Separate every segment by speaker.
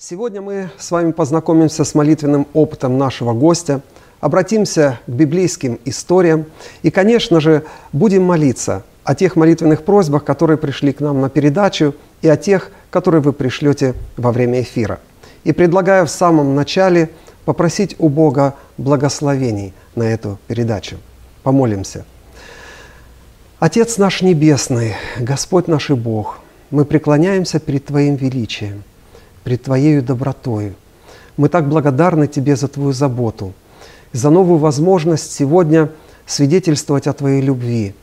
Speaker 1: Сегодня мы с вами познакомимся с молитвенным опытом нашего гостя, обратимся к библейским историям и, конечно же, будем молиться о тех молитвенных просьбах, которые пришли к нам на передачу, и о тех, которые вы пришлете во время эфира. И предлагаю в самом начале попросить у Бога благословений на эту передачу. Помолимся. Отец наш Небесный, Господь наш и Бог, мы преклоняемся перед Твоим величием – пред Твоею добротою. Мы так благодарны Тебе за Твою заботу, за новую возможность сегодня свидетельствовать о Твоей любви,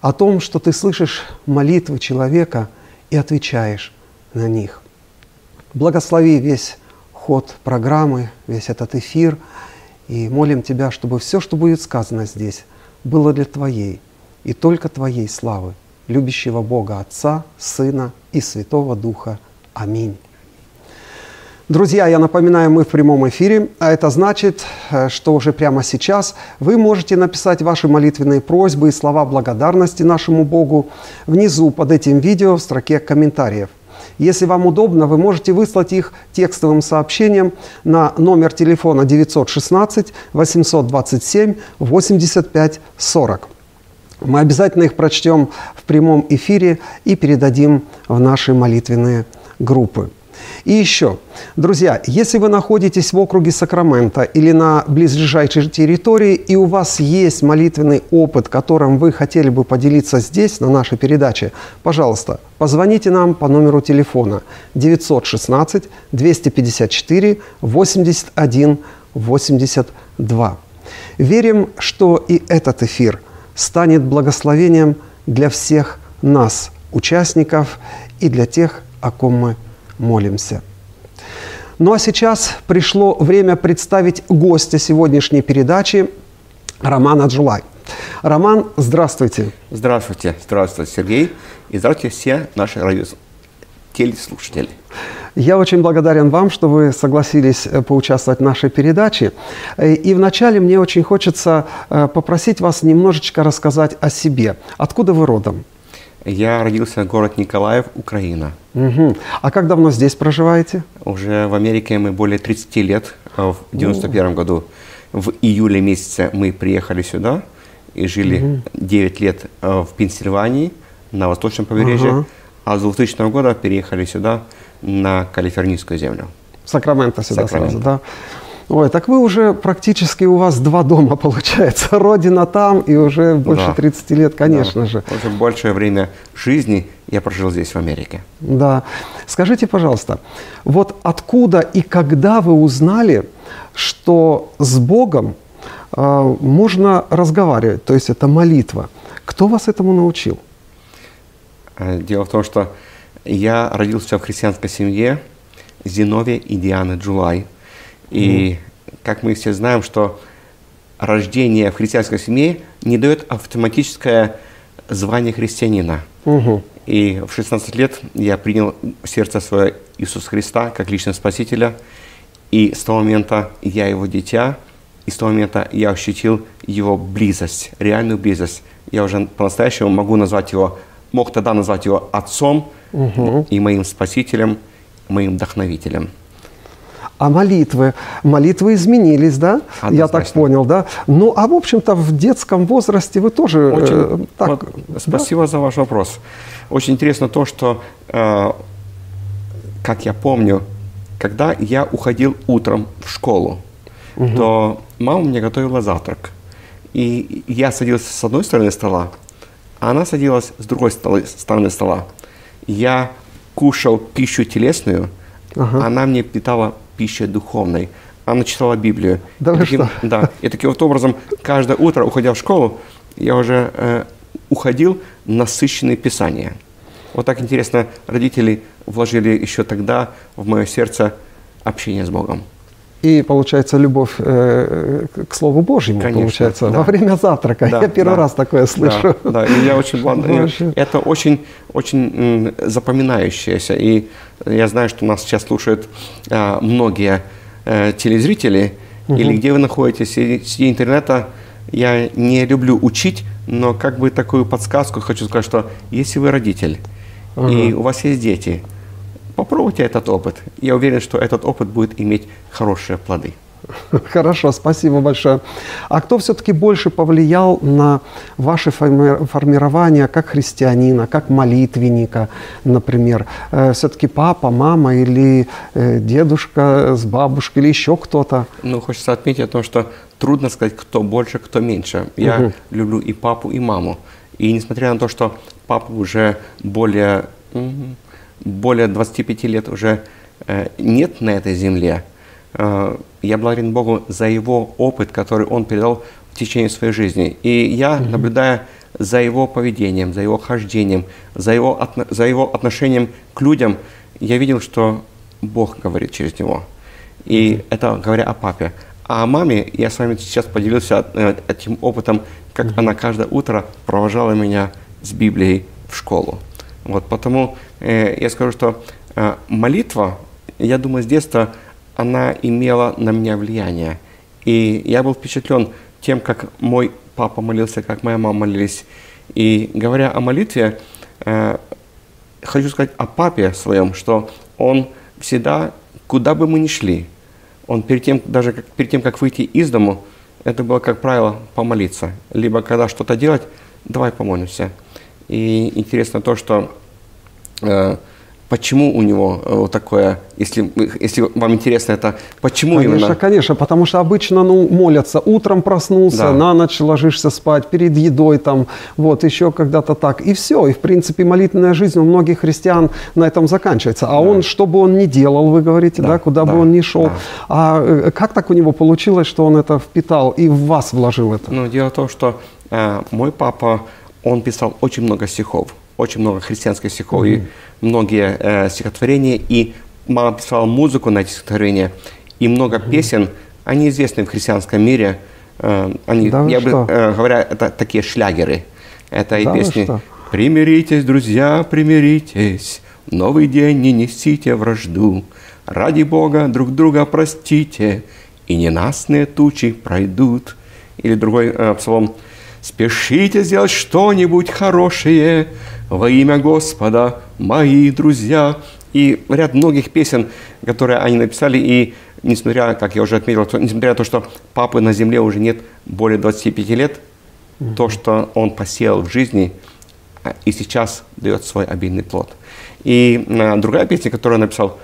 Speaker 1: о том, что Ты слышишь молитвы человека и отвечаешь на них. Благослови весь ход программы, весь этот эфир, и молим Тебя, чтобы все, что будет сказано здесь, было для Твоей и только Твоей славы, любящего Бога Отца, Сына и Святого Духа. Аминь. Друзья, я напоминаю, мы в прямом эфире, а это значит, э, что уже прямо сейчас вы можете написать ваши молитвенные просьбы и слова благодарности нашему Богу внизу под этим видео в строке комментариев. Если вам удобно, вы можете выслать их текстовым сообщением на номер телефона 916 827 85 40. Мы обязательно их прочтем в прямом эфире и передадим в наши молитвенные группы. И еще, друзья, если вы находитесь в округе Сакрамента или на близлежащей территории, и у вас есть молитвенный опыт, которым вы хотели бы поделиться здесь, на нашей передаче, пожалуйста, позвоните нам по номеру телефона 916 254 81 82. Верим, что и этот эфир станет благословением для всех нас, участников, и для тех, о ком мы молимся. Ну а сейчас пришло время представить гостя сегодняшней передачи Романа Джулай. Роман, здравствуйте.
Speaker 2: Здравствуйте, здравствуйте, Сергей. И здравствуйте все наши радио телеслушатели.
Speaker 1: Я очень благодарен вам, что вы согласились э, поучаствовать в нашей передаче. И вначале мне очень хочется э, попросить вас немножечко рассказать о себе. Откуда вы родом?
Speaker 2: Я родился в город Николаев, Украина.
Speaker 1: Угу. А как давно здесь проживаете?
Speaker 2: Уже в Америке мы более 30 лет. В 91 году в июле месяце мы приехали сюда и жили угу. 9 лет э, в Пенсильвании на восточном побережье. Ага. А с 2000 года переехали сюда на Калифорнийскую землю.
Speaker 1: Сакраменто сюда Сакраменто. сразу, да? Ой, так вы уже практически у вас два дома получается. Родина там и уже больше да. 30 лет, конечно да. же.
Speaker 2: Уже большее время жизни я прожил здесь, в Америке.
Speaker 1: Да. Скажите, пожалуйста, вот откуда и когда вы узнали, что с Богом э, можно разговаривать, то есть это молитва? Кто вас этому научил?
Speaker 2: Э, дело в том, что я родился в христианской семье Зиновия и Дианы Джулай – и как мы все знаем, что рождение в христианской семье не дает автоматическое звание христианина. Угу. И в 16 лет я принял в сердце свое Иисуса Христа как личного Спасителя. И с того момента я его дитя, и с того момента я ощутил его близость, реальную близость. Я уже по-настоящему могу назвать его, мог тогда назвать его отцом угу. и моим спасителем, моим вдохновителем.
Speaker 1: А молитвы? Молитвы изменились, да? Однозначно. Я так понял, да? Ну, а в общем-то в детском возрасте вы тоже э,
Speaker 2: Очень, э, так... Вот, спасибо да? за ваш вопрос. Очень интересно то, что, э, как я помню, когда я уходил утром в школу, угу. то мама мне готовила завтрак. И я садился с одной стороны стола, а она садилась с другой стороны стола. Я кушал пищу телесную, ага. она мне питала пищей духовной. Она читала Библию.
Speaker 1: Да и таким,
Speaker 2: что? Да. И таким вот образом, каждое утро, уходя в школу, я уже э, уходил насыщенный Писание. Вот так интересно, родители вложили еще тогда в мое сердце общение с Богом.
Speaker 1: И получается любовь э, к Слову Божьему, Конечно, получается, да. во время завтрака. Да, я первый да, раз такое слышу.
Speaker 2: Да, да, и я очень благодарен. Это очень, очень запоминающееся. И я знаю, что нас сейчас слушают а, многие а, телезрители, угу. или где вы находитесь, среди интернета. Я не люблю учить, но как бы такую подсказку хочу сказать, что если вы родитель, угу. и у вас есть дети, попробуйте этот опыт. Я уверен, что этот опыт будет иметь хорошие плоды.
Speaker 1: Хорошо, спасибо большое. А кто все-таки больше повлиял на ваше форми- формирование как христианина, как молитвенника, например? Э, все-таки папа, мама или э, дедушка с бабушкой или еще кто-то?
Speaker 2: Ну, хочется отметить о том, что трудно сказать, кто больше, кто меньше. Я
Speaker 1: Мгм.
Speaker 2: люблю и папу, и маму. И несмотря на то, что папа уже более, более 25 лет уже э, нет на этой земле, э, я благодарен Богу за его опыт, который он передал в течение своей жизни. И я, наблюдая за его поведением, за его хождением, за его, отно- за его отношением к людям, я видел, что Бог говорит через него. И это говоря о папе. А о маме я с вами сейчас поделился э, этим опытом, как она каждое утро провожала меня с Библией в школу. Вот, потому э, я скажу, что э, молитва, я думаю, с детства она имела на меня влияние. И я был впечатлен тем, как мой папа молился, как моя мама молились. И говоря о молитве, э, хочу сказать о папе своем, что он всегда, куда бы мы ни шли, он перед тем, даже как, перед тем, как выйти из дому, это было, как правило, помолиться. Либо когда что-то делать, давай помолимся. И интересно то, что почему у него э, вот такое, если, если вам интересно это, почему
Speaker 1: Конечно,
Speaker 2: именно...
Speaker 1: конечно, потому что обычно ну, молятся утром проснулся,
Speaker 2: Да.
Speaker 1: на ночь ложишься спать, перед едой там, вот еще когда-то так. И все. И в принципе молитвенная жизнь у многих христиан на этом заканчивается. А он, что бы он ни делал, вы говорите, да,
Speaker 2: Да,
Speaker 1: куда бы
Speaker 2: да,
Speaker 1: он ни шел.
Speaker 2: да.
Speaker 1: А э, как так у него получилось, что он это впитал и в вас вложил это?
Speaker 2: Ну, дело в том, что э, мой папа, он писал очень много стихов, очень много христианских стихов, и многие э, стихотворения, и мама писала музыку на эти стихотворения, и много песен, они известны в христианском мире, э, они,
Speaker 1: Да
Speaker 2: я бы э, говоря, это такие шлягеры, это и
Speaker 1: Да вы
Speaker 2: песни
Speaker 1: что?
Speaker 2: «Примиритесь, друзья, примиритесь, новый день не несите вражду, ради Бога друг друга простите, и ненастные тучи пройдут». Или другой э, псалом «Спешите сделать что-нибудь хорошее во имя Господа, мои друзья». И ряд многих песен, которые они написали, и несмотря, как я уже отметил, что, несмотря на то, что папы на земле уже нет более 25 лет, то, что он посеял в жизни, а, и сейчас дает свой обильный плод. И а, другая песня, которую он написал,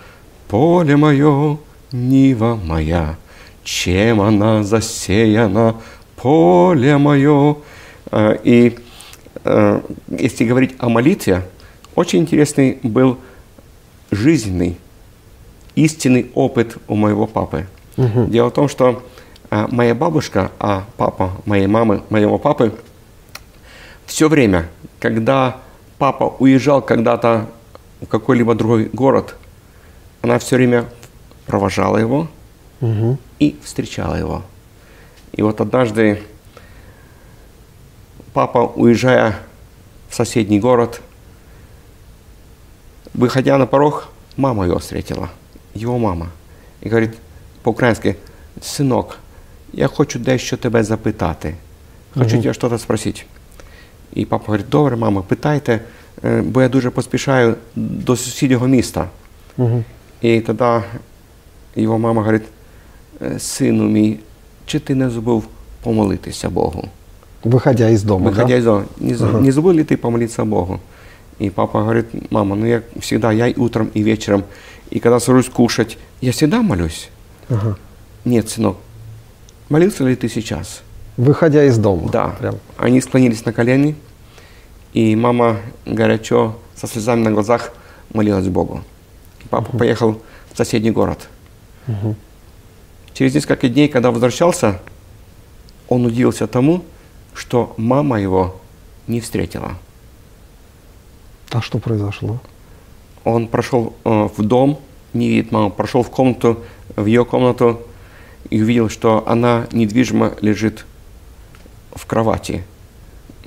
Speaker 2: «Поле мое, нива моя, чем она засеяна, поле мое». А, И если говорить о молитве, очень интересный был жизненный, истинный опыт у моего папы. Дело в том, что а, моя бабушка, а папа моей мамы, моего папы, все время, когда папа уезжал когда-то в какой-либо другой город, она все время провожала его
Speaker 1: Мгм.
Speaker 2: и встречала его. И вот однажды папа, уезжая в соседний город, выходя на порог, мама его встретила, его мама. І говорить по-українськи, синок, я хочу дещо тебе запитати. Хочу тебе щось спросити. І папа говорить, добре, мама, питайте, е, бо я дуже поспішаю до сусіднього міста.
Speaker 1: Мгм.
Speaker 2: І тоді його мама говорить, «Е, сину мій, чи ти не забув помолитися Богу?
Speaker 1: Выходя из дома,
Speaker 2: Выходя
Speaker 1: да?
Speaker 2: из дома, не,
Speaker 1: Ага.
Speaker 2: не забыл ли ты помолиться Богу? И папа говорит, мама, ну я всегда, я и утром, и вечером, и когда сажусь кушать, я всегда молюсь.
Speaker 1: Ага.
Speaker 2: Нет, сынок, молился ли ты сейчас?
Speaker 1: Выходя из дома.
Speaker 2: Да.
Speaker 1: Прям.
Speaker 2: Они склонились на колени, и мама горячо, со слезами на глазах, молилась Богу. Папа поехал в соседний город. Через несколько дней, когда возвращался, он удивился тому, что мама его не встретила.
Speaker 1: А что произошло?
Speaker 2: Он прошел э, в дом, не видит маму, прошел в комнату, в ее комнату и увидел, что она недвижимо лежит в кровати.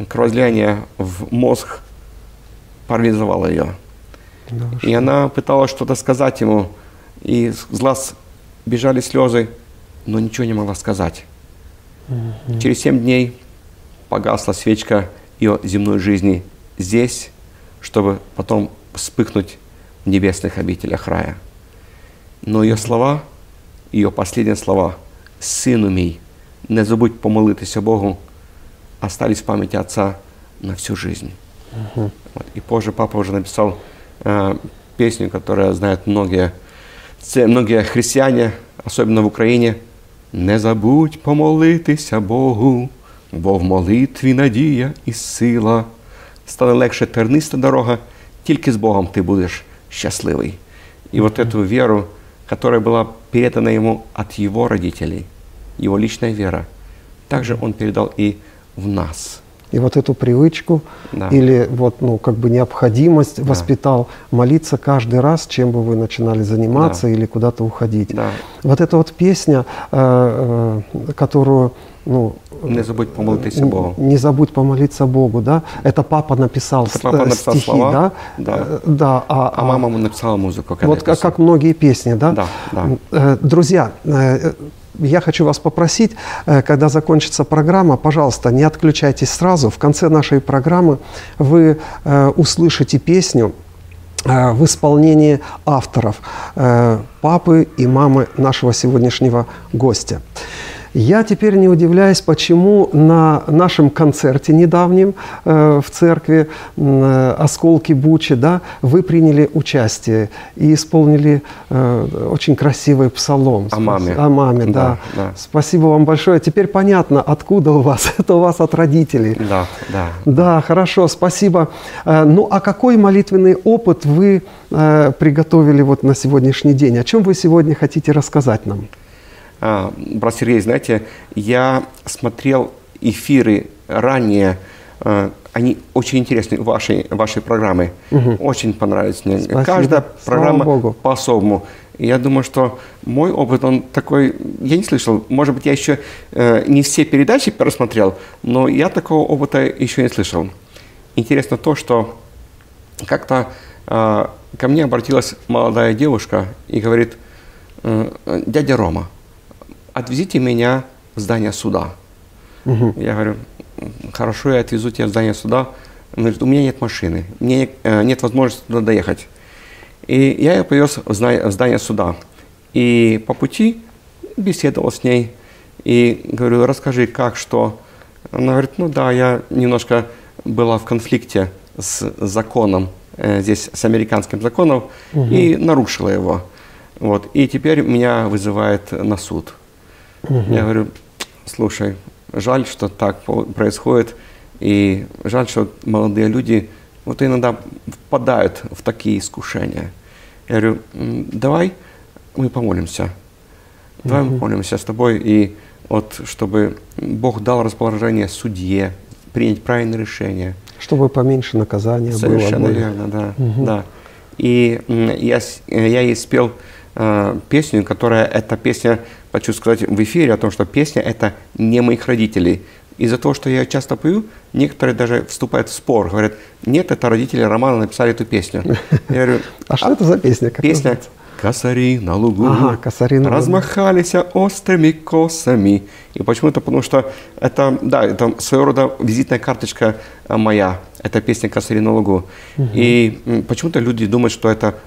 Speaker 2: Кровоизлияние в мозг парализовало ее.
Speaker 1: Да
Speaker 2: И она пыталась что-то сказать ему, и с глаз бежали слезы, но ничего не могла сказать. Через семь дней погасла свечка ее земной жизни здесь, чтобы потом вспыхнуть небесных обителях рая. Но ее слова, ее последние слова, «Сыну мій, не забудь помолитися Богу», остались в памяти отца на всю жизнь. Вот. И позже папа уже написал э, песню, которую знают многие, многие христиане, особенно в Украине. «Не забудь помолитися Богу, бо в молитві надія і сила. Стане легше терниста дорога, тільки з Богом ты будешь счастливый». И вот эту веру, которая была передана ему от его родителей, его личная вера, также он передал и в нас –
Speaker 1: и вот эту привычку да. или вот, ну, как бы необходимость да. воспитал молиться каждый раз, чем бы вы начинали заниматься да. или куда-то уходить. Да. Вот эта вот песня, э, э, которую ну,
Speaker 2: не забудь помолиться Богу.
Speaker 1: Не забудь помолиться Богу, да? Это папа написал, Это папа написал стихи, слова,
Speaker 2: да? Да. Э,
Speaker 1: да
Speaker 2: а, а мама написала музыку.
Speaker 1: Вот как, как многие песни, да?
Speaker 2: Да, да.
Speaker 1: Э, друзья, э, я хочу вас попросить, э, когда закончится программа, пожалуйста, не отключайтесь сразу. В конце нашей программы вы э, услышите песню э, в исполнении авторов, папы и мамы нашего сегодняшнего гостя. Я теперь не удивляюсь, почему на нашем концерте недавнем э, в церкви э, «Осколки Бучи» да, вы приняли участие и исполнили э, очень красивый псалом.
Speaker 2: О маме.
Speaker 1: О маме, да. да. да. Спасибо вам большое. Теперь понятно, откуда у вас. Это у вас от родителей.
Speaker 2: Да, да.
Speaker 1: Да, хорошо, спасибо. Э, ну, а какой молитвенный опыт вы э, приготовили вот на сегодняшний день? О чем вы сегодня хотите рассказать нам?
Speaker 2: А, брат Сергей, знаете, я смотрел эфиры ранее, а, они очень интересны, вашей, вашей программы. Угу. Очень понравились мне. Спасибо. Каждая программа по-особому. Я думаю, что мой опыт, он такой, я не слышал, может быть, я еще э, не все передачи просмотрел, но я такого опыта еще не слышал. Интересно то, что как-то э, ко мне обратилась молодая девушка и говорит, э, дядя Рома, отвезите меня в здание суда. Угу. Я говорю, хорошо, я отвезу тебя в здание суда. Он говорит, у меня нет машины, мне э, нет возможности туда доехать. И я ее повез в здание, суда. И по пути беседовал с ней. И говорю, расскажи, как, что. Она говорит, ну да, я немножко была в конфликте с законом, э, здесь с американским законом, угу. и нарушила его. Вот. И теперь меня вызывает на суд. Угу. Я говорю, слушай, жаль, что так происходит, и жаль, что молодые люди вот иногда впадают в такие искушения. Я говорю, давай мы помолимся. Давай угу. мы помолимся с тобой, и вот чтобы Бог дал расположение судье, принять правильное решение.
Speaker 1: Чтобы поменьше наказания
Speaker 2: Совершенно
Speaker 1: было.
Speaker 2: Совершенно верно, да, угу. да. И я, я ей спел э, песню, которая, эта песня хочу сказать в эфире о том, что песня это не моих родителей. Из-за того, что я часто пою, некоторые даже вступают в спор, говорят, нет, это родители Романа написали эту песню.
Speaker 1: Я говорю, а что это за песня?
Speaker 2: Песня Косари на лугу
Speaker 1: ага, косари на
Speaker 2: размахались острыми косами. И почему-то, потому что это, да, это своего рода визитная карточка моя, это песня Косари на лугу. Угу. И почему-то люди думают, что это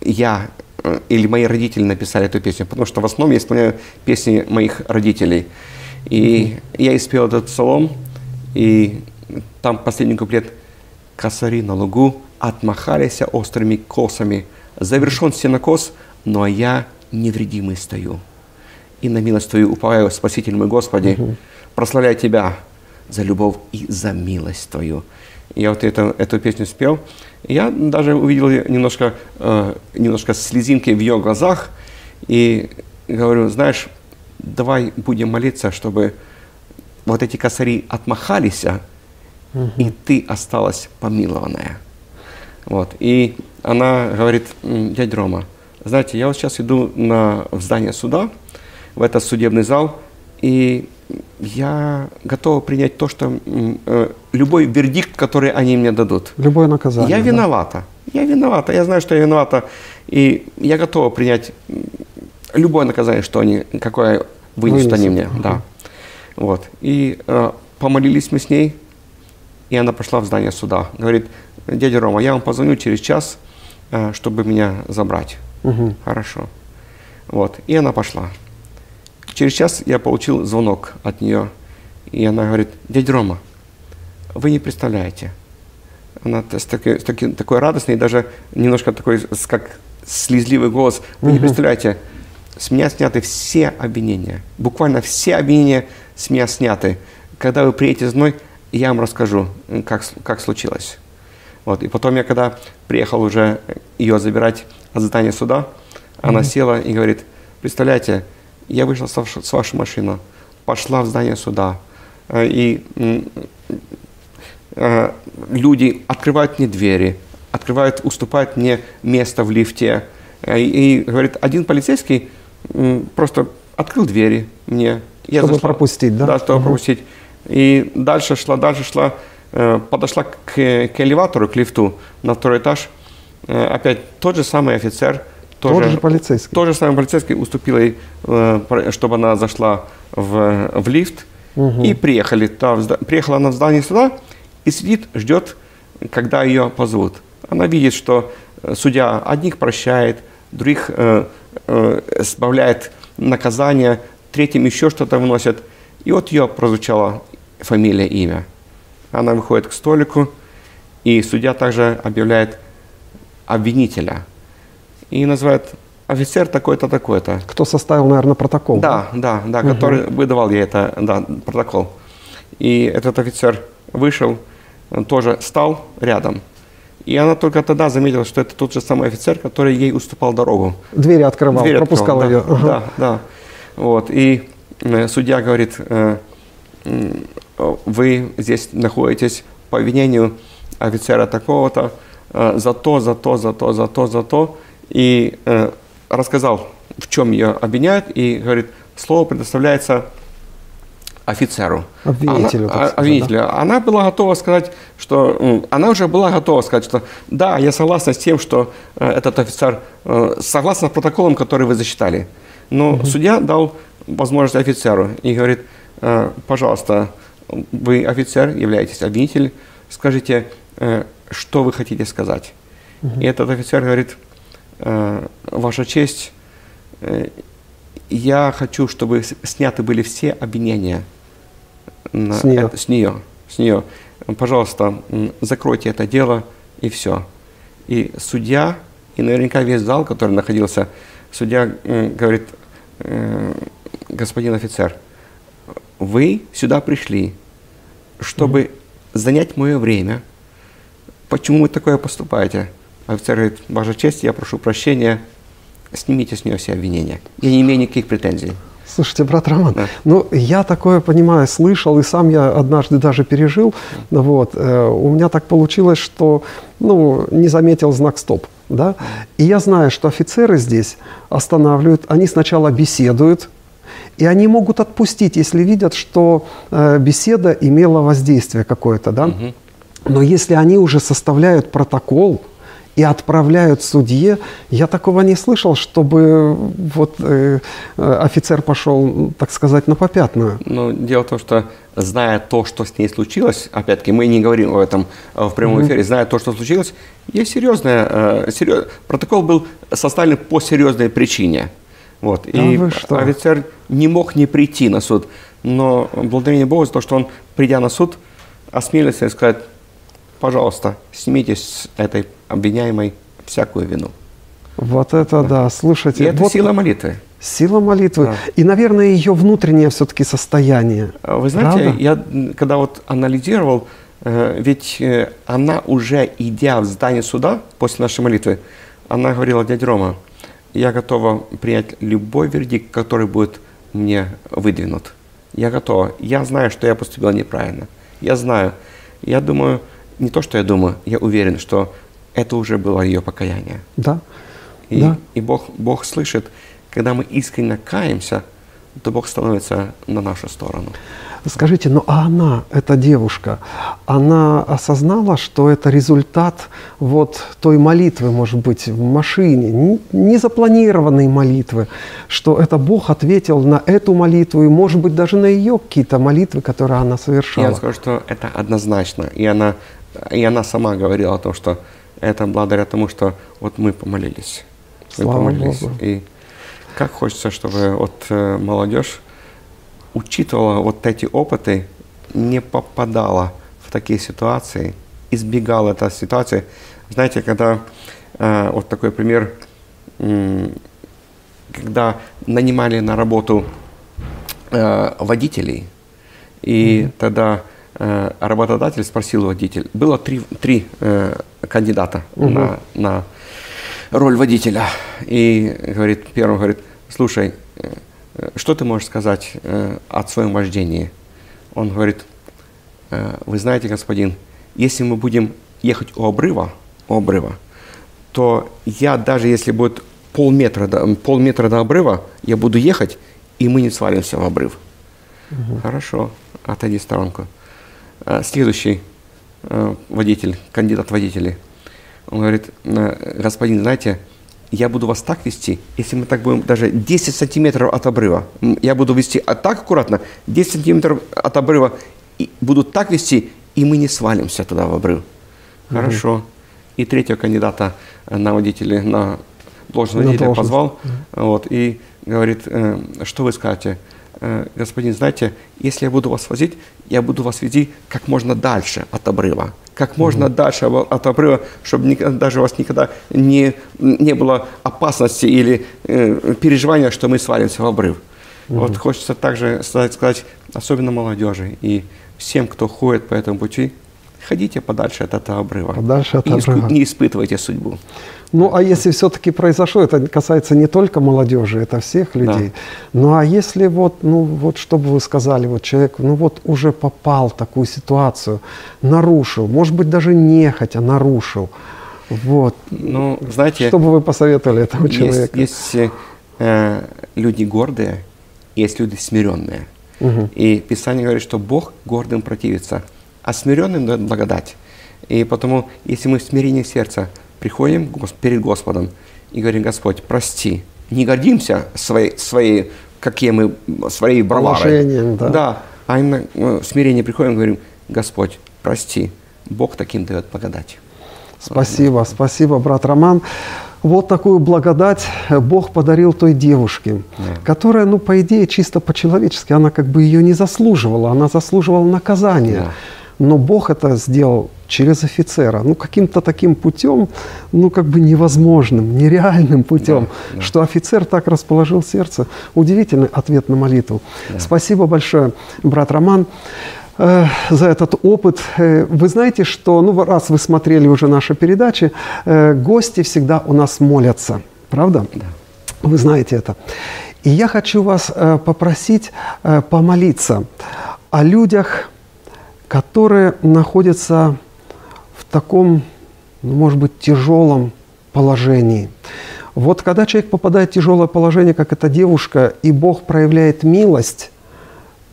Speaker 2: я Э, или мои родители написали эту песню, потому что в основном я исполняю песни моих родителей. И mm-hmm. я испел этот псалом, и там последний куплет «Косари на лугу отмахались острыми косами, завершен сенокос, но я невредимый стою. И на милость Твою уповаю, Спаситель мой Господи, mm-hmm. прославляю Тебя за любовь и за милость Твою». Я вот это, эту песню спел, я даже увидел немножко, э, немножко слезинки в ее глазах и говорю, знаешь, давай будем молиться, чтобы вот эти косари отмахались, угу. и ты осталась помилованная. Вот. И она говорит, дядя Рома, знаете, я вот сейчас иду на, в здание суда, в этот судебный зал, и я готов принять то, что э, любой вердикт, который они мне дадут.
Speaker 1: Любое наказание.
Speaker 2: Я да? виновата. Я виновата. Я знаю, что я виновата. И я готова принять любое наказание, что они, какое вынесут они мне. uh Да. Вот. И э, помолились мы с ней, и она пошла в здание суда. Говорит, дядя Рома, я вам позвоню через час, э, чтобы меня забрать.
Speaker 1: Мгм.
Speaker 2: Хорошо. Вот. И она пошла. Через час я получил звонок от нее. И она говорит, дядя Рома, вы не представляете. Она с такой, с таки- такой радостной, даже немножко такой, как слезливый голос. Вы не представляете, с меня сняты все обвинения. Буквально все обвинения с меня сняты. Когда вы приедете за мной, я вам расскажу, как, как случилось. Вот. И потом я, когда приехал уже ее забирать от здания суда, она села и говорит, представляете, я вышла с, ваш- с вашей машины, пошла в здание суда, э, и э, люди открывают мне двери, открывают, уступают мне место в лифте. Э, И, и, говорит, один полицейский просто открыл двери мне. Я
Speaker 1: Чтобы пропустить, да?
Speaker 2: Да, чтобы
Speaker 1: Мгм.
Speaker 2: пропустить. И дальше шла, дальше шла, подошла к, к элеватору, к лифту на второй этаж. Опять тот же самый офицер,
Speaker 1: Тот
Speaker 2: тоже,
Speaker 1: же полицейский.
Speaker 2: тот же самый полицейский уступил ей, э, чтобы она зашла в, в лифт. И приехали. Та приехала она в здание суда и сидит, ждет, когда ее позовут. Она видит, что э, судья одних прощает, других э, э, сбавляет наказание, третьим еще что-то выносит. И вот ее прозвучала фамилия, имя. Она выходит к столику, и судья также объявляет обвинителя. И называет офицер такой-то, такой-то.
Speaker 1: Кто составил, наверное, протокол?
Speaker 2: Да, да, да, который выдавал ей это, да, протокол. И этот офицер вышел, он тоже стал рядом. И она только тогда заметила, что это тот же самый офицер, который ей уступал дорогу.
Speaker 1: Двери открывал,
Speaker 2: Дверь
Speaker 1: пропускал
Speaker 2: открыл,
Speaker 1: ее.
Speaker 2: да,
Speaker 1: Ага.
Speaker 2: Да, да. Вот. И э, судья говорит, э, э, вы здесь находитесь по обвинению офицера такого-то за то, за то, за то, за то, за то. И э, рассказал, в чем ее обвиняют, и говорит, слово предоставляется офицеру.
Speaker 1: Обвинителю,
Speaker 2: Она, а-
Speaker 1: сказать,
Speaker 2: обвинителю. Она была готова сказать, что... Она уже была готова сказать, что да, я согласна с тем, что э, этот офицер э, согласна с протоколом, который вы засчитали. Но судья дал возможность офицеру и говорит, э, пожалуйста, вы офицер, являетесь обвинитель, скажите, э, что вы хотите сказать. И этот офицер говорит, Ваша честь, э, я хочу, чтобы сняты были все обвинения на
Speaker 1: С неё.
Speaker 2: это- с нее. С нее. Пожалуйста, закройте это дело и все. И судья, и наверняка весь зал, который находился, судья говорит, «Э, господин офицер, вы сюда пришли, чтобы занять мое время. Почему вы такое поступаете? Офицер говорит, Ваша честь, я прошу прощения, снимите с нее все обвинения. Я не имею никаких претензий.
Speaker 1: Слушайте, брат Роман,
Speaker 2: Да.
Speaker 1: ну я такое понимаю, слышал, и сам я однажды даже пережил. Вот, э, у меня так получилось, что ну, не заметил знак стоп. Да? И я знаю, что офицеры здесь останавливают, они сначала беседуют, и они могут отпустить, если видят, что э, беседа имела воздействие какое-то. Да? Но если они уже составляют протокол и отправляют судье, я такого не слышал, чтобы вот э, э, офицер пошел, так сказать, на попятную.
Speaker 2: Но дело в том, что зная то, что с ней случилось, опять-таки мы не говорим об этом э, в прямом эфире, зная то, что случилось, есть серьезная, э, серьез- протокол был составлен по серьезной причине. Вот. И
Speaker 1: вы что?
Speaker 2: офицер не мог не прийти на суд, но благодарение Богу за то, что он, придя на суд, осмелился и сказать, пожалуйста, снимите с этой обвиняемой всякую вину.
Speaker 1: Вот это да,
Speaker 2: И
Speaker 1: слушайте,
Speaker 2: это
Speaker 1: вот
Speaker 2: сила молитвы.
Speaker 1: сила молитвы.
Speaker 2: Да.
Speaker 1: И, наверное, ее внутреннее все-таки состояние.
Speaker 2: А Вы знаете,
Speaker 1: Правда?
Speaker 2: я когда вот анализировал, э, ведь э, она уже идя в здание суда после нашей молитвы, она говорила, дядя Рома, я готова принять любой вердикт, который будет мне выдвинут. Я готова. Я знаю, что я поступила неправильно. Я знаю. Я думаю, не то, что я думаю, я уверен, что это уже было ее покаяние.
Speaker 1: Да?
Speaker 2: И,
Speaker 1: Да.
Speaker 2: и Бог, Бог слышит, когда мы искренне каемся, то Бог становится на нашу сторону.
Speaker 1: Скажите, ну а она, эта девушка, она осознала, что это результат вот той молитвы, может быть, в машине, незапланированной молитвы, что это Бог ответил на эту молитву и, может быть, даже на ее какие-то молитвы, которые она
Speaker 2: Я
Speaker 1: совершала.
Speaker 2: вам скажу, что это однозначно. И она, и она сама говорила о том, что это благодаря тому, что вот мы помолились. Мы
Speaker 1: Слава
Speaker 2: помолились.
Speaker 1: Богу.
Speaker 2: И как хочется, чтобы вот э, молодежь учитывала вот эти опыты, не попадала в такие ситуации, избегала этой ситуации. Знаете, когда э, вот такой пример, когда нанимали на работу э, водителей, и тогда э, работодатель спросил водитель, было три, три э, кандидата на, на роль водителя, и говорит, первый говорит, слушай, э, э, что ты можешь сказать э, о своем вождении? Он говорит, «Э, вы знаете, господин, если мы будем ехать у обрыва, у обрыва, то я даже если будет полметра до, полметра до обрыва, я буду ехать, и мы не свалимся в обрыв. Хорошо, отойди в сторонку. А, Следующий э, водитель, кандидат в водители, он говорит, «Э, господин, знаете, я буду вас так вести, если мы так будем даже 10 сантиметров от обрыва, я буду вести а так аккуратно, 10 сантиметров от обрыва, и буду так вести, и мы не свалимся туда в обрыв. Хорошо. И третьего кандидата э, на водителя, на должность водителя позвал, вот, и говорит, э, что вы скажете? «Э, господин, знаете, если я буду вас возить, я буду вас вести как можно дальше от обрыва. Как можно дальше обо- от обрыва, чтобы никогда- даже у вас никогда не, не было опасности или э, переживания, что мы свалимся в обрыв. Вот хочется также сказать, сказать, особенно молодежи и всем, кто ходит по этому пути, ходите подальше от этого обрыва.
Speaker 1: Подальше от
Speaker 2: И
Speaker 1: обрыва.
Speaker 2: не испытывайте судьбу.
Speaker 1: Ну, а если все-таки произошло, это касается не только молодежи, это всех людей. Ну, а если вот, ну, вот, что бы вы сказали, вот человек, ну, вот уже попал в такую ситуацию, нарушил, может быть, даже нехотя нарушил, вот.
Speaker 2: Ну, знаете,
Speaker 1: Что бы вы посоветовали этому
Speaker 2: есть,
Speaker 1: человеку?
Speaker 2: есть э, люди гордые, есть люди смиренные.
Speaker 1: Мгм.
Speaker 2: И Писание говорит, что Бог гордым противится, а смиренным дает благодать. И потому, если мы в смирении сердца приходим перед Господом и говорим, Господь, прости, не гордимся своей, своей какие мы, своей браварой.
Speaker 1: Да.
Speaker 2: Да, а именно э, в смирении приходим и говорим, Господь, прости, Бог таким дает благодать.
Speaker 1: Спасибо, спасибо, брат Роман. Вот такую благодать Бог подарил той девушке, которая, ну, по идее, чисто по-человечески, она как бы ее не заслуживала, она заслуживала наказания.
Speaker 2: Да.
Speaker 1: Но Бог это сделал через офицера, ну, каким-то таким путем, ну, как бы невозможным, нереальным путем,
Speaker 2: Да, да.
Speaker 1: что офицер так расположил сердце. Удивительный ответ на молитву. Спасибо большое, брат Роман э, за этот опыт. Э, Вы знаете, что, ну, раз вы смотрели уже наши передачи, э, гости всегда у нас молятся, правда? Вы знаете это. И я хочу вас попросить помолиться о людях, которые находятся в таком, ну, может быть, тяжелом положении. Вот когда человек попадает в тяжелое положение, как эта девушка, и Бог проявляет милость,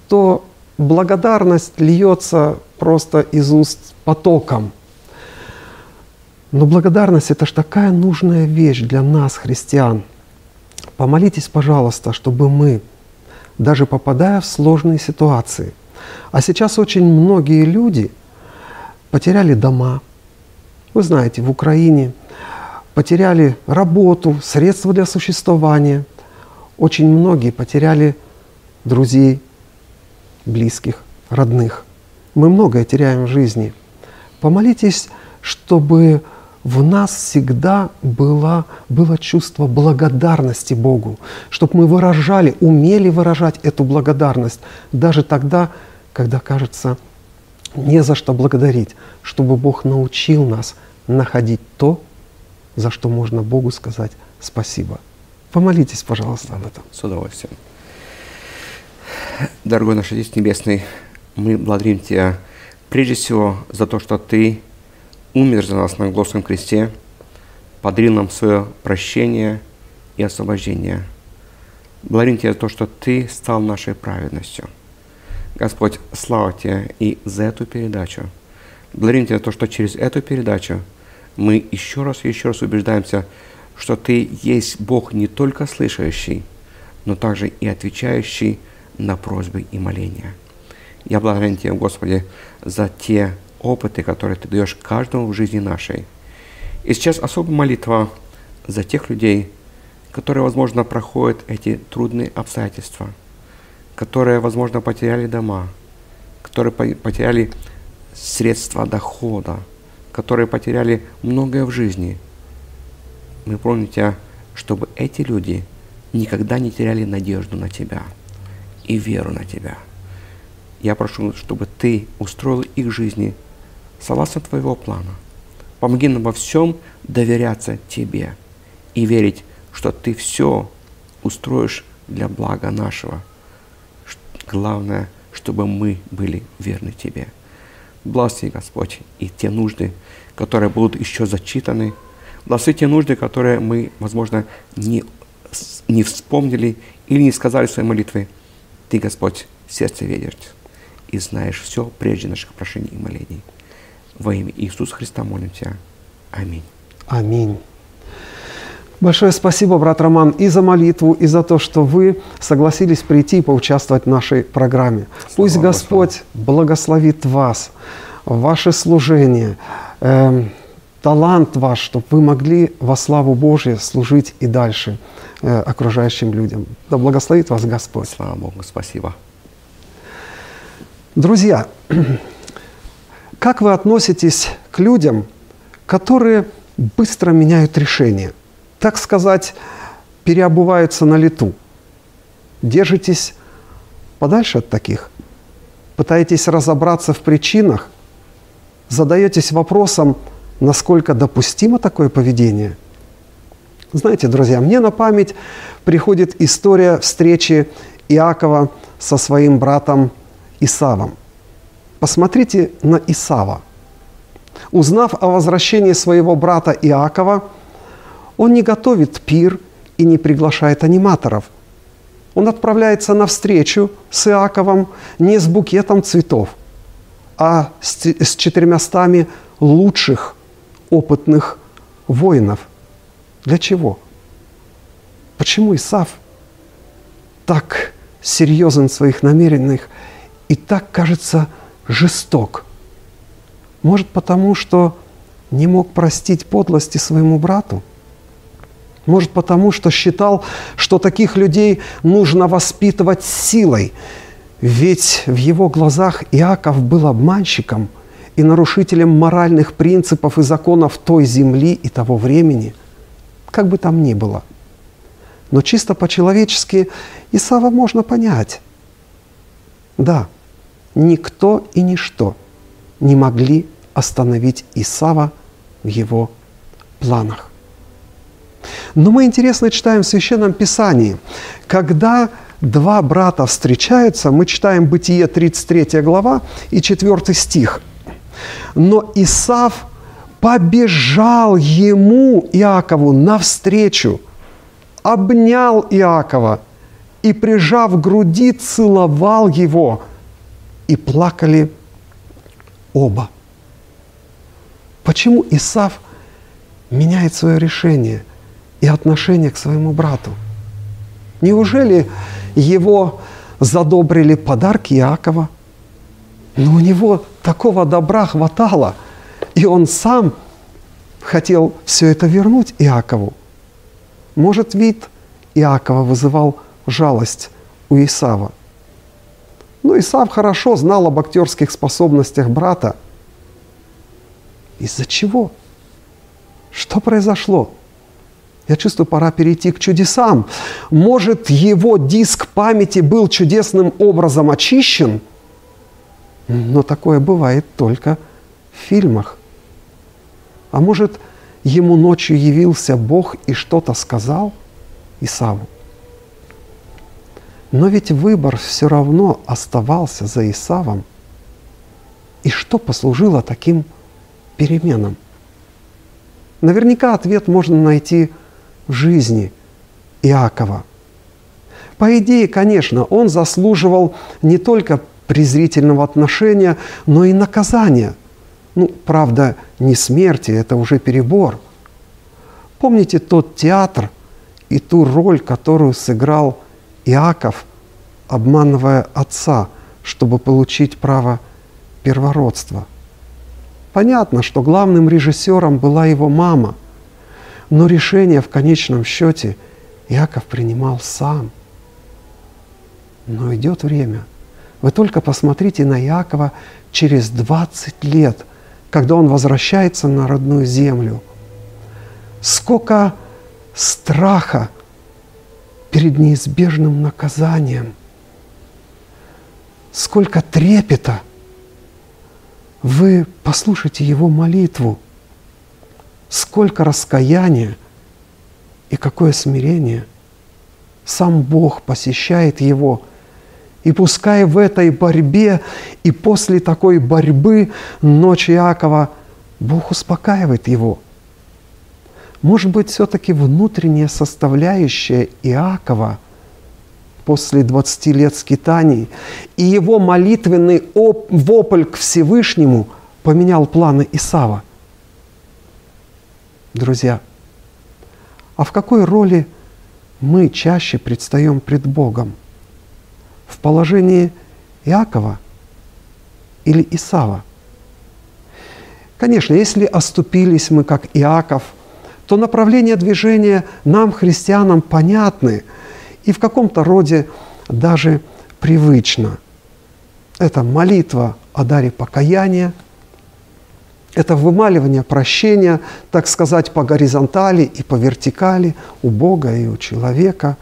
Speaker 1: то благодарность льется просто из уст потоком. Но благодарность – это же такая нужная вещь для нас, христиан. Помолитесь, пожалуйста, чтобы мы, даже попадая в сложные ситуации, а сейчас очень многие люди потеряли дома, вы знаете, в Украине, потеряли работу, средства для существования. Очень многие потеряли друзей, близких, родных. Мы многое теряем в жизни. Помолитесь, чтобы в нас всегда было, было чувство благодарности Богу, чтобы мы выражали, умели выражать эту благодарность даже тогда, когда кажется не за что благодарить, чтобы Бог научил нас находить то, за что можно Богу сказать спасибо. Помолитесь, пожалуйста, об этом.
Speaker 2: С удовольствием. Дорогой наш Отец Небесный, мы благодарим Тебя прежде всего за то, что Ты умер за нас на Голгофском кресте, подарил нам свое прощение и освобождение. Благодарим Тебя за то, что Ты стал нашей праведностью. Господь, слава Тебе и за эту передачу. Благодарим Тебя за то, что через эту передачу мы еще раз и еще раз убеждаемся, что Ты есть Бог не только слышащий, но также и отвечающий на просьбы и моления. Я благодарен Тебе, Господи, за те опыты, которые Ты даешь каждому в жизни нашей. И сейчас особая молитва за тех людей, которые, возможно, проходят эти трудные обстоятельства, которые, возможно, потеряли дома, которые потеряли средства дохода, которые потеряли многое в жизни. Мы Тебя, чтобы эти люди никогда не теряли надежду на Тебя и веру на Тебя. Я прошу, чтобы Ты устроил их жизни согласно Твоего плана. Помоги нам во всем доверяться Тебе и верить, что Ты все устроишь для блага нашего. Главное, чтобы мы были верны Тебе. Благослови, Господь, и те нужды, которые будут еще зачитаны. Благослови те нужды, которые мы, возможно, не, не вспомнили или не сказали в своей молитве. Ты, Господь, сердце видишь и знаешь все прежде наших прошений и молений. Во имя Иисуса Христа молим Тебя. Аминь.
Speaker 1: Аминь. Большое спасибо, брат Роман, и за молитву, и за то, что вы согласились прийти и поучаствовать в нашей программе. Слава Пусть Господь благословит вас, ваше служение, э, талант ваш, чтобы вы могли во славу Божию служить и дальше э, окружающим людям. Да благословит вас Господь.
Speaker 2: Слава Богу, спасибо.
Speaker 1: Друзья, как вы относитесь к людям, которые быстро меняют решения? Так сказать, переобуваются на лету. Держитесь подальше от таких. Пытаетесь разобраться в причинах, задаетесь вопросом, насколько допустимо такое поведение. Знаете, друзья, мне на память приходит история встречи Иакова со своим братом Исавом. Посмотрите на Исава. Узнав о возвращении своего брата Иакова – он не готовит пир и не приглашает аниматоров. Он отправляется на встречу с Иаковом не с букетом цветов, а с, с четырьмястами лучших опытных воинов. Для чего? Почему Исав так серьезен в своих намерениях и так, кажется, жесток? Может, потому что не мог простить подлости своему брату? Может, потому что считал, что таких людей нужно воспитывать силой. Ведь в его глазах Иаков был обманщиком и нарушителем моральных принципов и законов той земли и того времени. Как бы там ни было. Но чисто по-человечески Исава можно понять. Да, никто и ничто не могли остановить Исава в его планах. Но мы интересно читаем в Священном Писании, когда два брата встречаются, мы читаем Бытие 33 глава и 4 стих. Но Исав побежал ему, Иакову, навстречу, обнял Иакова и, прижав к груди, целовал его, и плакали оба. Почему Исав меняет свое решение – и отношение к своему брату. Неужели его задобрили подарки Иакова? Но у него такого добра хватало, и он сам хотел все это вернуть Иакову. Может, вид Иакова вызывал жалость у Исава. Но Исав хорошо знал об актерских способностях брата. Из-за чего? Что произошло? Я чувствую, пора перейти к чудесам. Может, его диск памяти был чудесным образом очищен, но такое бывает только в фильмах. А может, ему ночью явился Бог и что-то сказал Исаву? Но ведь выбор все равно оставался за Исавом. И что послужило таким переменам? Наверняка ответ можно найти – в жизни Иакова. По идее, конечно, он заслуживал не только презрительного отношения, но и наказания. Ну, правда, не смерти, это уже перебор. Помните тот театр и ту роль, которую сыграл Иаков, обманывая отца, чтобы получить право первородства? Понятно, что главным режиссером была его мама, но решение в конечном счете Иаков принимал сам. Но идет время. Вы только посмотрите на Иакова через 20 лет, когда он возвращается на родную землю. Сколько страха перед неизбежным наказанием. Сколько трепета. Вы послушайте его молитву. Сколько раскаяния и какое смирение. Сам Бог посещает его. И пускай в этой борьбе и после такой борьбы ночь Иакова Бог успокаивает его – может быть, все-таки внутренняя составляющая Иакова после 20 лет скитаний и его молитвенный вопль к Всевышнему поменял планы Исава. Друзья, а в какой роли мы чаще предстаем пред Богом? В положении Иакова или Исава? Конечно, если оступились мы, как Иаков – то направления движения нам, христианам, понятны и в каком-то роде даже привычно. Это молитва о даре покаяния, это вымаливание прощения, так сказать, по горизонтали и по вертикали у Бога и у человека.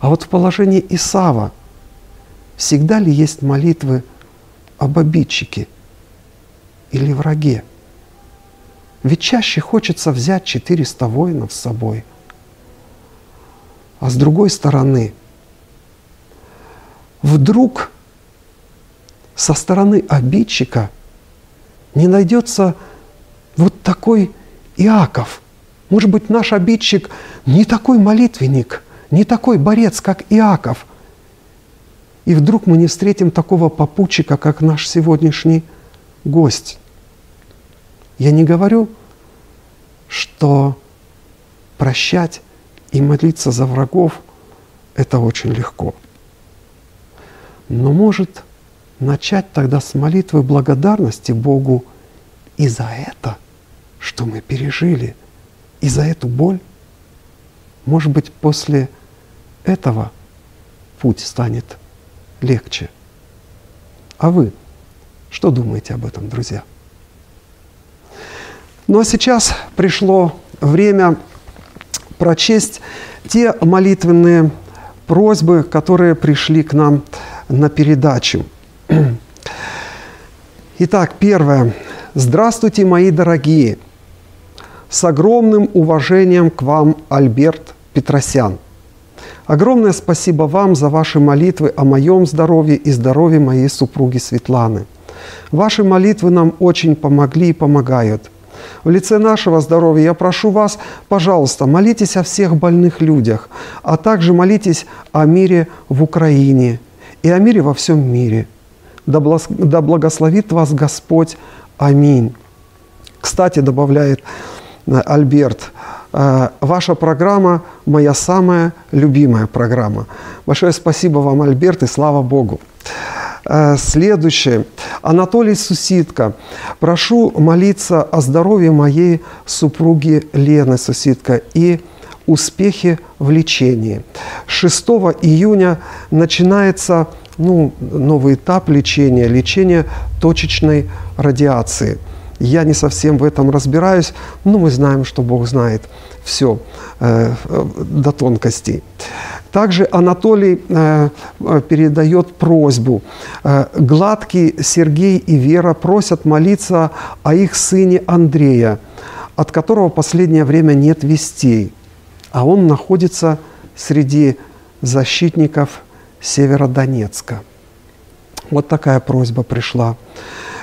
Speaker 1: А вот в положении Исава всегда ли есть молитвы об обидчике или враге? Ведь чаще хочется взять 400 воинов с собой. А с другой стороны, вдруг со стороны обидчика не найдется вот такой Иаков. Может быть, наш обидчик не такой молитвенник, не такой борец, как Иаков. И вдруг мы не встретим такого попутчика, как наш сегодняшний гость. Я не говорю, что прощать и молиться за врагов – это очень легко. Но может начать тогда с молитвы благодарности Богу и за это, что мы пережили, и за эту боль. Может быть, после этого путь станет легче. А вы что думаете об этом, друзья? Ну а сейчас пришло время прочесть те молитвенные просьбы, которые пришли к нам на передачу. Итак, первое. Здравствуйте, мои дорогие! С огромным уважением к вам, Альберт Петросян. Огромное спасибо вам за ваши молитвы о моем здоровье и здоровье моей супруги Светланы. Ваши молитвы нам очень помогли и помогают – в лице нашего здоровья я прошу вас, пожалуйста, молитесь о всех больных людях, а также молитесь о мире в Украине и о мире во всем мире. Да, благословит вас Господь. Аминь. Кстати, добавляет э, Альберт, э, ваша программа – моя самая любимая программа. Большое спасибо вам, Альберт, и слава Богу. Э, следующее. Анатолий Сусидко. Прошу молиться о здоровье моей супруги Лены Сусидко и успехе в лечении. 6 июня начинается ну, новый этап лечения, лечение точечной радиации. Я не совсем в этом разбираюсь, но мы знаем, что Бог знает все э, до тонкостей. Также Анатолий э, э, передает просьбу. Э, Гладкий Сергей и Вера просят молиться о их сыне Андрея, от которого последнее время нет вестей, а он находится среди защитников Северодонецка. Вот такая просьба пришла.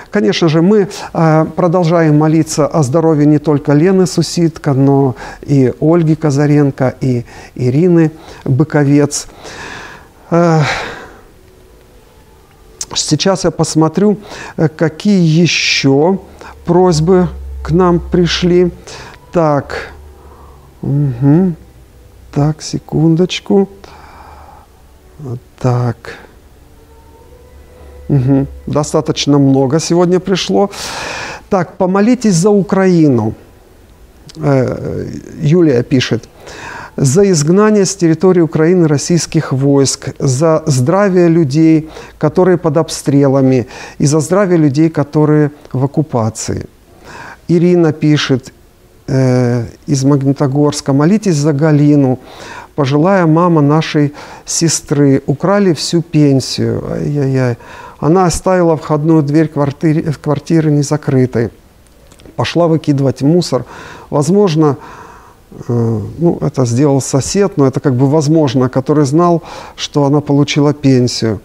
Speaker 1: Конечно же, мы а, продолжаем молиться о здоровье не только Лены Сусидко, но и Ольги Казаренко, и Ирины Быковец. А, сейчас я посмотрю, какие еще просьбы к нам пришли. Так, угу. так, секундочку. Угу. Достаточно много сегодня пришло. Так, помолитесь за Украину. Э, Юлия пишет за изгнание с территории Украины российских войск, за здравие людей, которые под обстрелами, и за здравие людей, которые в оккупации. Ирина пишет э, из Магнитогорска, молитесь за Галину, пожилая мама нашей сестры, украли всю пенсию. Ай-яй-яй. Она оставила входную дверь квартиры, квартиры незакрытой. Пошла выкидывать мусор. Возможно, Э, ну, это сделал сосед, но это как бы возможно, который знал, что она получила пенсию.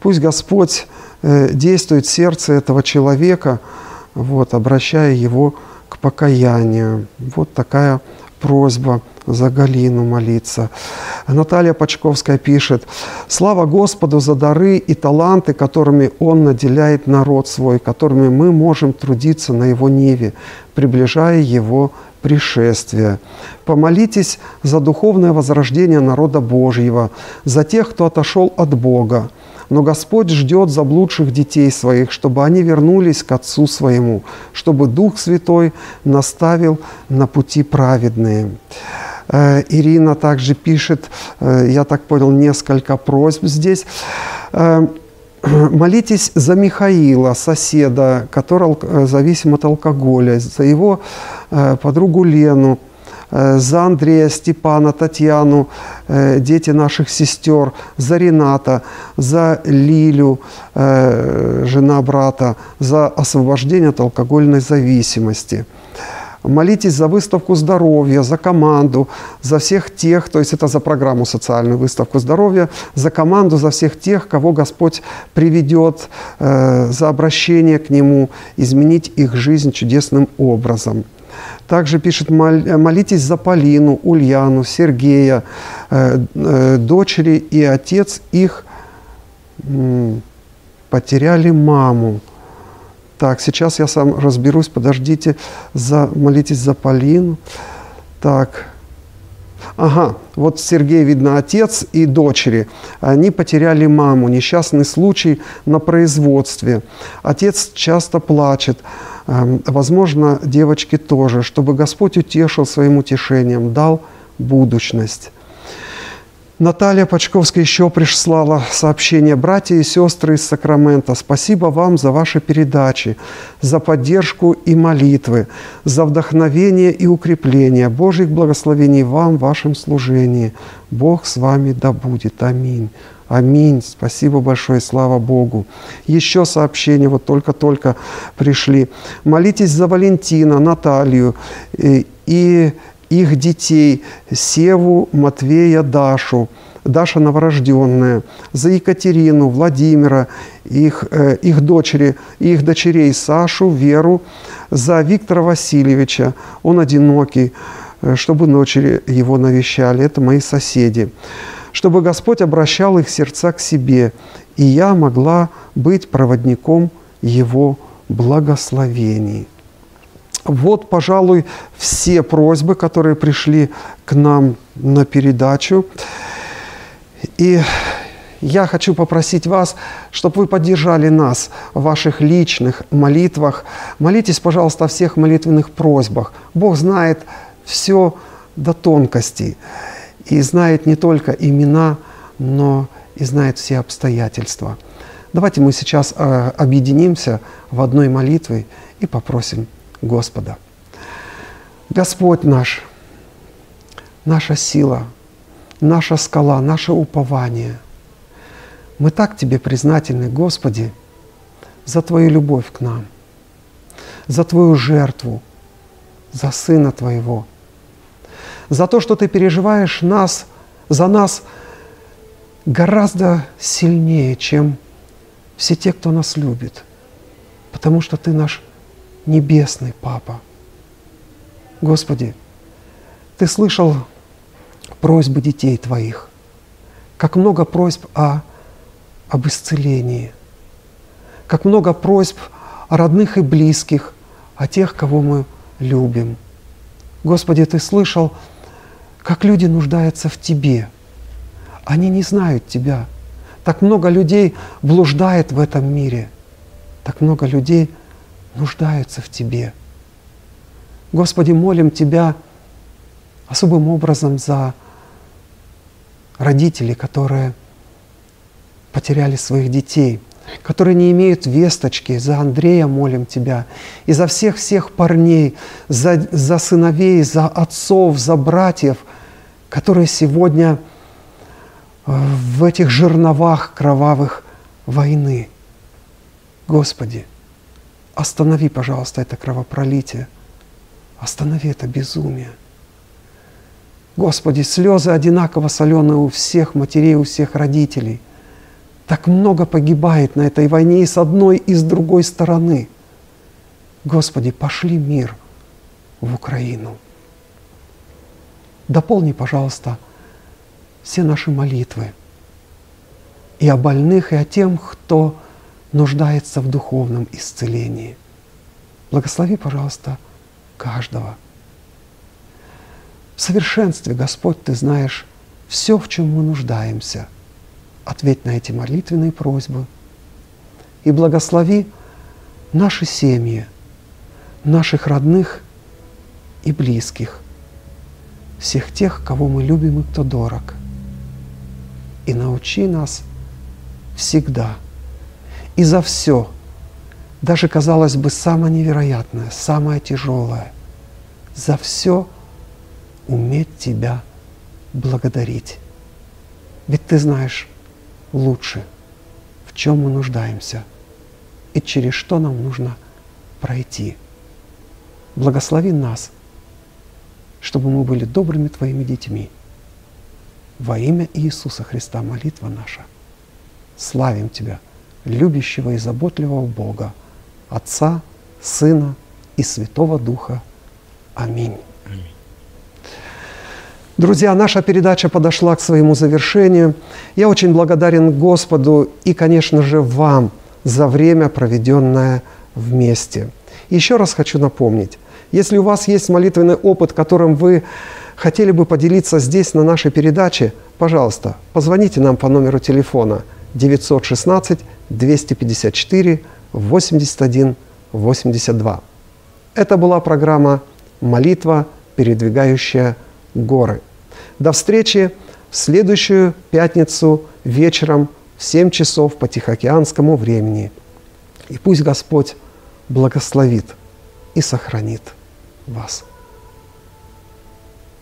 Speaker 1: Пусть Господь э, действует в сердце этого человека, вот, обращая его к покаянию. Вот такая просьба за Галину молиться. Наталья Пачковская пишет, «Слава Господу за дары и таланты, которыми Он наделяет народ свой, которыми мы можем трудиться на Его ниве, приближая Его пришествия. Помолитесь за духовное возрождение народа Божьего, за тех, кто отошел от Бога. Но Господь ждет заблудших детей своих, чтобы они вернулись к Отцу своему, чтобы Дух Святой наставил на пути праведные. Э, Ирина также пишет, э, я так понял, несколько просьб здесь. Э, Молитесь за Михаила, соседа, который зависим от алкоголя, за его подругу Лену, за Андрея, Степана, Татьяну, дети наших сестер, за Рената, за Лилю, жена брата, за освобождение от алкогольной зависимости – Молитесь за выставку здоровья, за команду, за всех тех, то есть это за программу социальную выставку здоровья, за команду, за всех тех, кого Господь приведет, э, за обращение к Нему, изменить их жизнь чудесным образом. Также пишет, молитесь за Полину, Ульяну, Сергея, э, э, дочери и отец их потеряли маму. Так, сейчас я сам разберусь, подождите, за, молитесь за Полину. Так, Ага, вот Сергей, видно, отец и дочери. Они потеряли маму, несчастный случай на производстве. Отец часто плачет. Эм, возможно, девочки тоже, чтобы Господь утешил своим утешением, дал будущность. Наталья Пачковская еще прислала сообщение. Братья и сестры из Сакрамента, спасибо вам за ваши передачи, за поддержку и молитвы, за вдохновение и укрепление. Божьих благословений вам в вашем служении. Бог с вами да будет. Аминь. Аминь. Спасибо большое, слава Богу. Еще сообщения вот только-только пришли. Молитесь за Валентина, Наталью и, и их детей Севу, Матвея, Дашу, Даша новорожденная, за Екатерину, Владимира, их, э, их дочери, их дочерей Сашу, Веру, за Виктора Васильевича, он одинокий, э, чтобы дочери его навещали, это мои соседи, чтобы Господь обращал их сердца к себе, и я могла быть проводником Его благословений. Вот, пожалуй, все просьбы, которые пришли к нам на передачу. И я хочу попросить вас, чтобы вы поддержали нас в ваших личных молитвах. Молитесь, пожалуйста, о всех молитвенных просьбах. Бог знает все до тонкостей. И знает не только имена, но и знает все обстоятельства. Давайте мы сейчас э, объединимся в одной молитве и попросим Господа. Господь наш, наша сила, наша скала, наше упование. Мы так Тебе признательны, Господи, за Твою любовь к нам, за Твою жертву, за Сына Твоего, за то, что Ты переживаешь нас, за нас гораздо сильнее, чем все те, кто нас любит, потому что Ты наш Небесный Папа. Господи, Ты слышал просьбы детей Твоих, как много просьб о, об исцелении, как много просьб о родных и близких, о тех, кого мы любим. Господи, Ты слышал, как люди нуждаются в Тебе. Они не знают Тебя. Так много людей блуждает в этом мире. Так много людей – нуждаются в Тебе. Господи, молим Тебя особым образом за родителей, которые потеряли своих детей, которые не имеют весточки. За Андрея молим Тебя. И за всех-всех парней, за, за сыновей, за отцов, за братьев, которые сегодня э, в этих жерновах кровавых войны. Господи, останови, пожалуйста, это кровопролитие. Останови это безумие. Господи, слезы одинаково соленые у всех матерей, у всех родителей. Так много погибает на этой войне и с одной, и с другой стороны. Господи, пошли мир в Украину. Дополни, пожалуйста, все наши молитвы и о больных, и о тем, кто нуждается в духовном исцелении. Благослови, пожалуйста, каждого. В совершенстве, Господь, Ты знаешь все, в чем мы нуждаемся. Ответь на эти молитвенные просьбы и благослови наши семьи, наших родных и близких, всех тех, кого мы любим и кто дорог. И научи нас всегда и за все, даже, казалось бы, самое невероятное, самое тяжелое, за все уметь Тебя благодарить. Ведь Ты знаешь лучше, в чем мы нуждаемся и через что нам нужно пройти. Благослови нас, чтобы мы были добрыми Твоими детьми. Во имя Иисуса Христа молитва наша. Славим Тебя, любящего и заботливого Бога, Отца, Сына и Святого Духа. Аминь. Друзья, наша передача подошла к своему завершению. Я очень благодарен Господу и, конечно же, вам за время, проведенное вместе. Еще раз хочу напомнить, если у вас есть молитвенный опыт, которым вы хотели бы поделиться здесь, на нашей передаче, пожалуйста, позвоните нам по номеру телефона 916 254 81 82. Это была программа «Молитва, передвигающая горы». До встречи в следующую пятницу вечером в 7 часов по Тихоокеанскому времени. И пусть Господь благословит и сохранит вас.